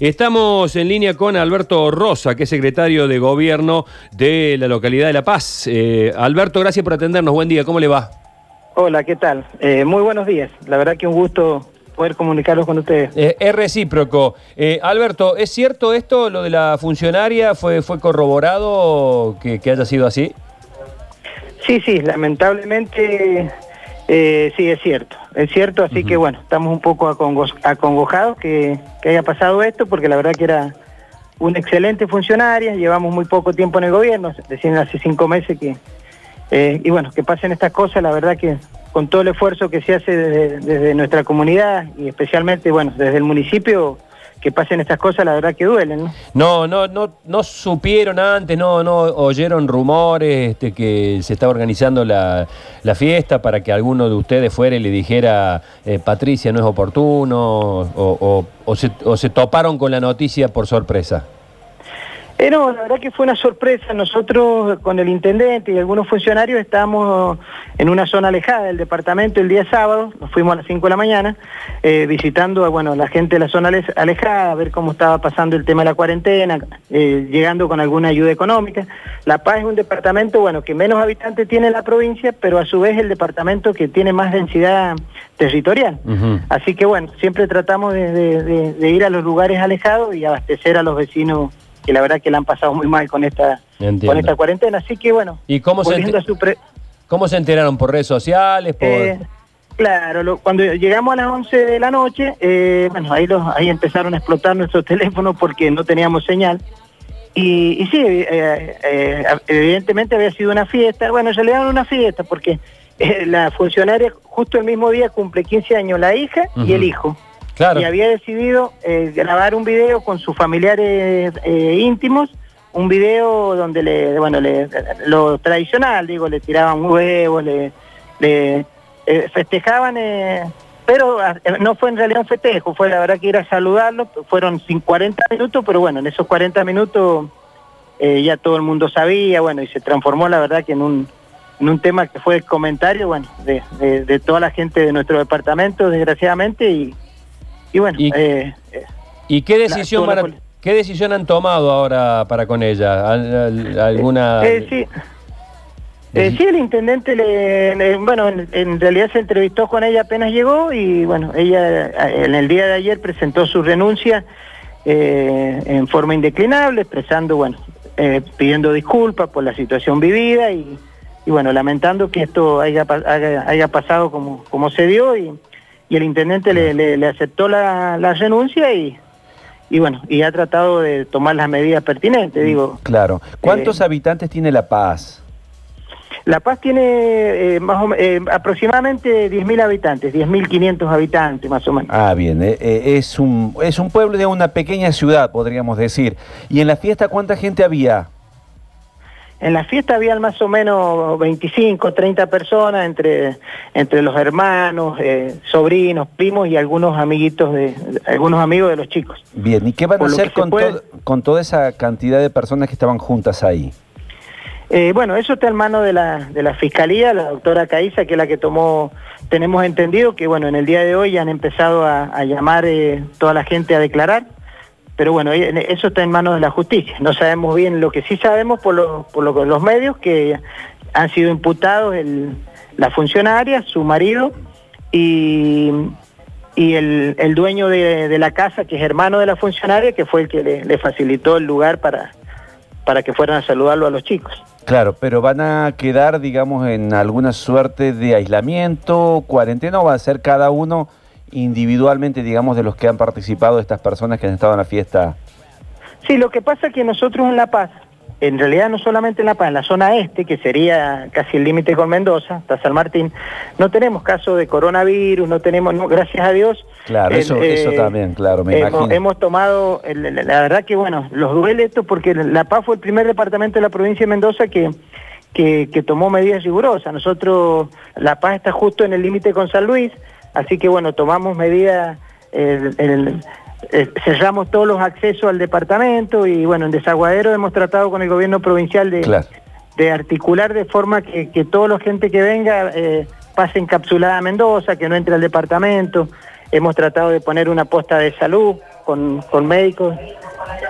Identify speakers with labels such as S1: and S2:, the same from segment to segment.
S1: Estamos en línea con Alberto Rosa, que es secretario de Gobierno de la localidad de La Paz. Eh, Alberto, gracias por atendernos. Buen día, ¿cómo le va?
S2: Hola, ¿qué tal? Eh, muy buenos días. La verdad que un gusto poder comunicarlos con ustedes.
S1: Eh, es recíproco. Eh, Alberto, ¿es cierto esto, lo de la funcionaria? ¿Fue, fue corroborado que, que haya sido así?
S2: Sí, sí, lamentablemente eh, sí, es cierto. Es cierto, así que bueno, estamos un poco acongojados que, que haya pasado esto, porque la verdad que era una excelente funcionaria, llevamos muy poco tiempo en el gobierno, decían hace cinco meses que... eh, y bueno, que pasen estas cosas, la verdad que con todo el esfuerzo que se hace desde, desde nuestra comunidad y especialmente, bueno, desde el municipio, que pasen estas cosas, la verdad que duelen, ¿no?
S1: No, no, no, supieron antes, no, no oyeron rumores este, que se estaba organizando la, fiesta para que alguno de ustedes fuera y le dijera eh, Patricia no es oportuno o se, o se toparon con la noticia por sorpresa.
S2: Eh, no, la verdad que fue una sorpresa. Nosotros con el intendente y algunos funcionarios estábamos en una zona alejada del departamento el día sábado, nos fuimos a las 5 de la mañana, eh, visitando a bueno, la gente de la zona ale- alejada, a ver cómo estaba pasando el tema de la cuarentena, eh, llegando con alguna ayuda económica. La Paz es un departamento bueno, que menos habitantes tiene en la provincia, pero a su vez el departamento que tiene más densidad territorial. Así que bueno, siempre tratamos de, de- de- de ir a los lugares alejados y abastecer a los vecinos que la verdad que la han pasado muy mal con esta,
S1: Entiendo.
S2: con esta cuarentena. Así que bueno,
S1: ¿Y cómo se,
S2: volviendo
S1: ente-
S2: a su pre-
S1: cómo se enteraron? ¿Por redes sociales? Por...
S2: eh, claro, lo- cuando llegamos a las 11 de la noche, eh, bueno, ahí, los, ahí empezaron a explotar nuestros teléfonos porque no teníamos señal. Y, y sí, eh, evidentemente había sido una fiesta. Bueno, en realidad era una fiesta porque la funcionaria justo el mismo día cumple 15 años la hija y el hijo. Y había decidido eh, grabar un video con sus familiares eh, íntimos, un video donde le, bueno, le, lo tradicional, digo, le tiraban huevos, le, eh, festejaban, pero no fue en realidad un festejo, fue la verdad que ir a saludarlo, fueron sin 40 minutos, pero bueno, en esos 40 minutos ya todo el mundo sabía, bueno, y se transformó la verdad que en un, en un tema que fue el comentario, bueno, de, de- de toda la gente de nuestro departamento, desgraciadamente, y, y bueno,
S1: Y-
S2: eh, eh,
S1: ¿Y qué decisión,
S2: toda la
S1: van a-
S2: poli-
S1: qué decisión han tomado ahora para con ella? ¿Al- al- ¿Alguna...?
S2: eh, sí. Eh, sí, el intendente, le, le- bueno, en, en realidad se entrevistó con ella apenas llegó y bueno, ella en el día de ayer presentó su renuncia eh, en forma indeclinable, expresando, bueno, eh, pidiendo disculpas por la situación vivida y, y, bueno, lamentando que esto haya, haya pasado como, como se dio y, y el intendente le, le- le aceptó la, la renuncia y, y bueno, y ha tratado de tomar las medidas pertinentes, digo.
S3: Claro. ¿Cuántos
S2: Eh,
S3: habitantes tiene La Paz?
S2: La Paz tiene eh, más o eh, aproximadamente 10.000 habitantes, 10.500 habitantes más o menos.
S3: Ah, bien. eh, eh, es, un, es un pueblo de una pequeña ciudad, podríamos decir. ¿Y en la fiesta cuánta gente había?
S2: En la fiesta habían más o menos 25, 30 personas entre, entre los hermanos, eh, sobrinos, primos y algunos amiguitos de, algunos amigos de los chicos.
S3: Bien. ¿Y qué van a
S2: Por
S3: hacer con,
S2: puede-
S3: to- con toda esa cantidad de personas que estaban juntas ahí?
S2: Eh, bueno, eso está en manos de la, de la Fiscalía, la doctora Caiza, que es la que tomó, tenemos entendido que bueno, en el día de hoy ya han empezado a, a llamar eh, toda la gente a declarar, pero bueno, eso está en manos de la justicia. No sabemos bien, lo que sí sabemos por, lo- por lo- los medios, que han sido imputados la funcionaria, su marido y, y el, el dueño de, de la casa, que es hermano de la funcionaria, que fue el que le, le facilitó el lugar para, para que fueran a saludarlo a los chicos.
S3: Claro, pero van a quedar, digamos, en alguna suerte de aislamiento, cuarentena, o va a ser cada uno individualmente, digamos, de los que han participado, de estas personas que han estado en la fiesta.
S2: Sí, lo que pasa es que nosotros en La Paz, en realidad no solamente en La Paz, en la zona este, que sería casi el límite con Mendoza, hasta San Martín, no tenemos caso de coronavirus, no tenemos, no, gracias a Dios.
S3: Claro,
S2: el,
S3: eso, eso
S2: eh,
S3: también, claro, me
S2: hemos,
S3: imagino.
S2: hemos tomado, la verdad que bueno, los duele esto porque La Paz fue el primer departamento de la provincia de Mendoza que, que, que tomó medidas rigurosas. Nosotros, La Paz está justo en el límite con San Luis, así que bueno, tomamos medidas, el- el- eh, cerramos todos los accesos al departamento y bueno, en Desaguadero hemos tratado con el gobierno provincial de,
S3: Claro.
S2: de articular de forma que, que toda la gente que venga eh, pase encapsulada a Mendoza, que no entre al departamento. hemos tratado de poner una posta de salud con, con médicos,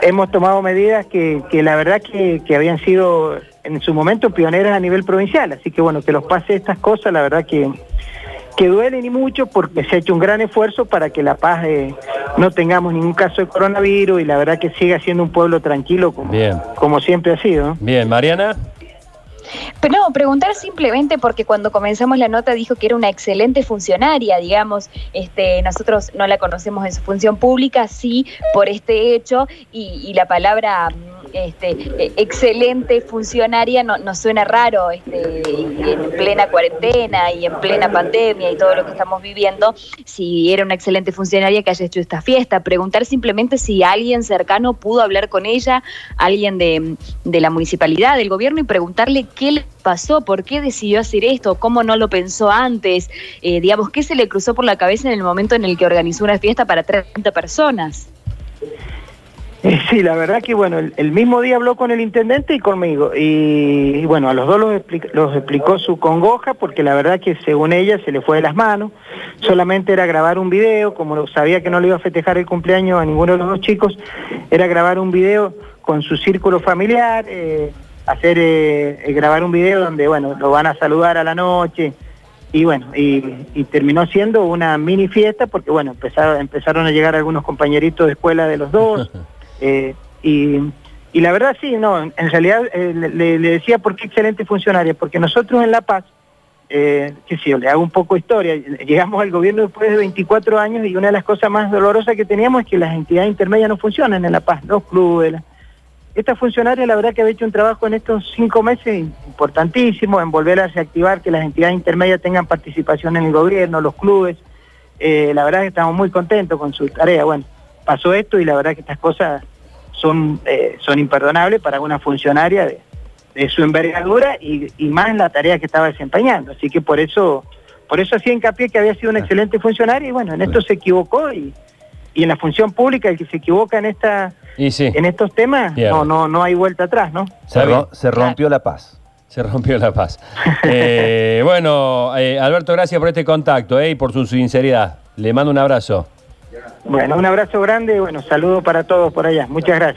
S2: hemos tomado medidas que, que la verdad que, que habían sido en su momento pioneras a nivel provincial, así que bueno, que los pase estas cosas, la verdad que, que duelen y mucho porque se ha hecho un gran esfuerzo para que La Paz eh, no tengamos ningún caso de coronavirus y la verdad que siga siendo un pueblo tranquilo como,
S1: Bien.
S2: como siempre ha sido.
S1: Bien, Mariana.
S4: Pero no, preguntar simplemente porque cuando comenzamos la nota dijo que era una excelente funcionaria, digamos, este, nosotros no la conocemos en su función pública, sí, por este hecho, y, y la palabra este, eh, excelente funcionaria no, nos suena raro este, en plena cuarentena y en plena pandemia y todo lo que estamos viviendo, si era una excelente funcionaria que haya hecho esta fiesta. Preguntar simplemente si alguien cercano pudo hablar con ella, alguien de, de la municipalidad, del gobierno, y preguntarle qué le pasó, por qué decidió hacer esto, cómo no lo pensó antes, eh, digamos, qué se le cruzó por la cabeza en el momento en el que organizó una fiesta para 30 personas.
S2: Eh, Sí, la verdad que bueno, el, mismo día habló con el intendente y conmigo. Y, bueno, a los dos los, expli- los explicó su congoja porque la verdad que según ella se le fue de las manos. Solamente era grabar un video, como sabía que no le iba a festejar el cumpleaños a ninguno de los dos chicos, era grabar un video con su círculo familiar, eh, hacer eh, grabar un video donde bueno, lo van a saludar a la noche. Y bueno, y, terminó siendo una mini fiesta porque bueno, empezaron a llegar algunos compañeritos de escuela de los dos. Eh, y, la verdad sí, no, en realidad eh, le, decía por qué excelente funcionaria, porque nosotros en La Paz, eh, sé yo, le hago un poco de historia, llegamos al gobierno después de 24 años y una de las cosas más dolorosas que teníamos es que las entidades intermedias no funcionan en La Paz, los clubes. la- Esta funcionaria la verdad que había hecho un trabajo en estos cinco meses importantísimo en volver a reactivar que las entidades intermedias tengan participación en el gobierno, los clubes. Eh, la verdad que estamos muy contentos con su tarea. Bueno, pasó esto y la verdad que estas cosas son, eh, son imperdonables para una funcionaria de, de su envergadura y, y más en la tarea que estaba desempeñando. Así que por eso, por eso hacía hincapié que había sido una excelente funcionaria y bueno, en esto se equivocó y, y en la función pública el que se equivoca en esta
S1: Y sí,
S2: en estos temas no, no, no hay vuelta atrás, ¿no?
S3: Se, ro- se rompió la paz.
S1: se rompió la paz. Eh, bueno, eh, Alberto, gracias por este contacto eh, y por su sinceridad. Le mando un abrazo.
S2: Bueno, un abrazo grande y bueno, saludo para todos por allá. Muchas gracias.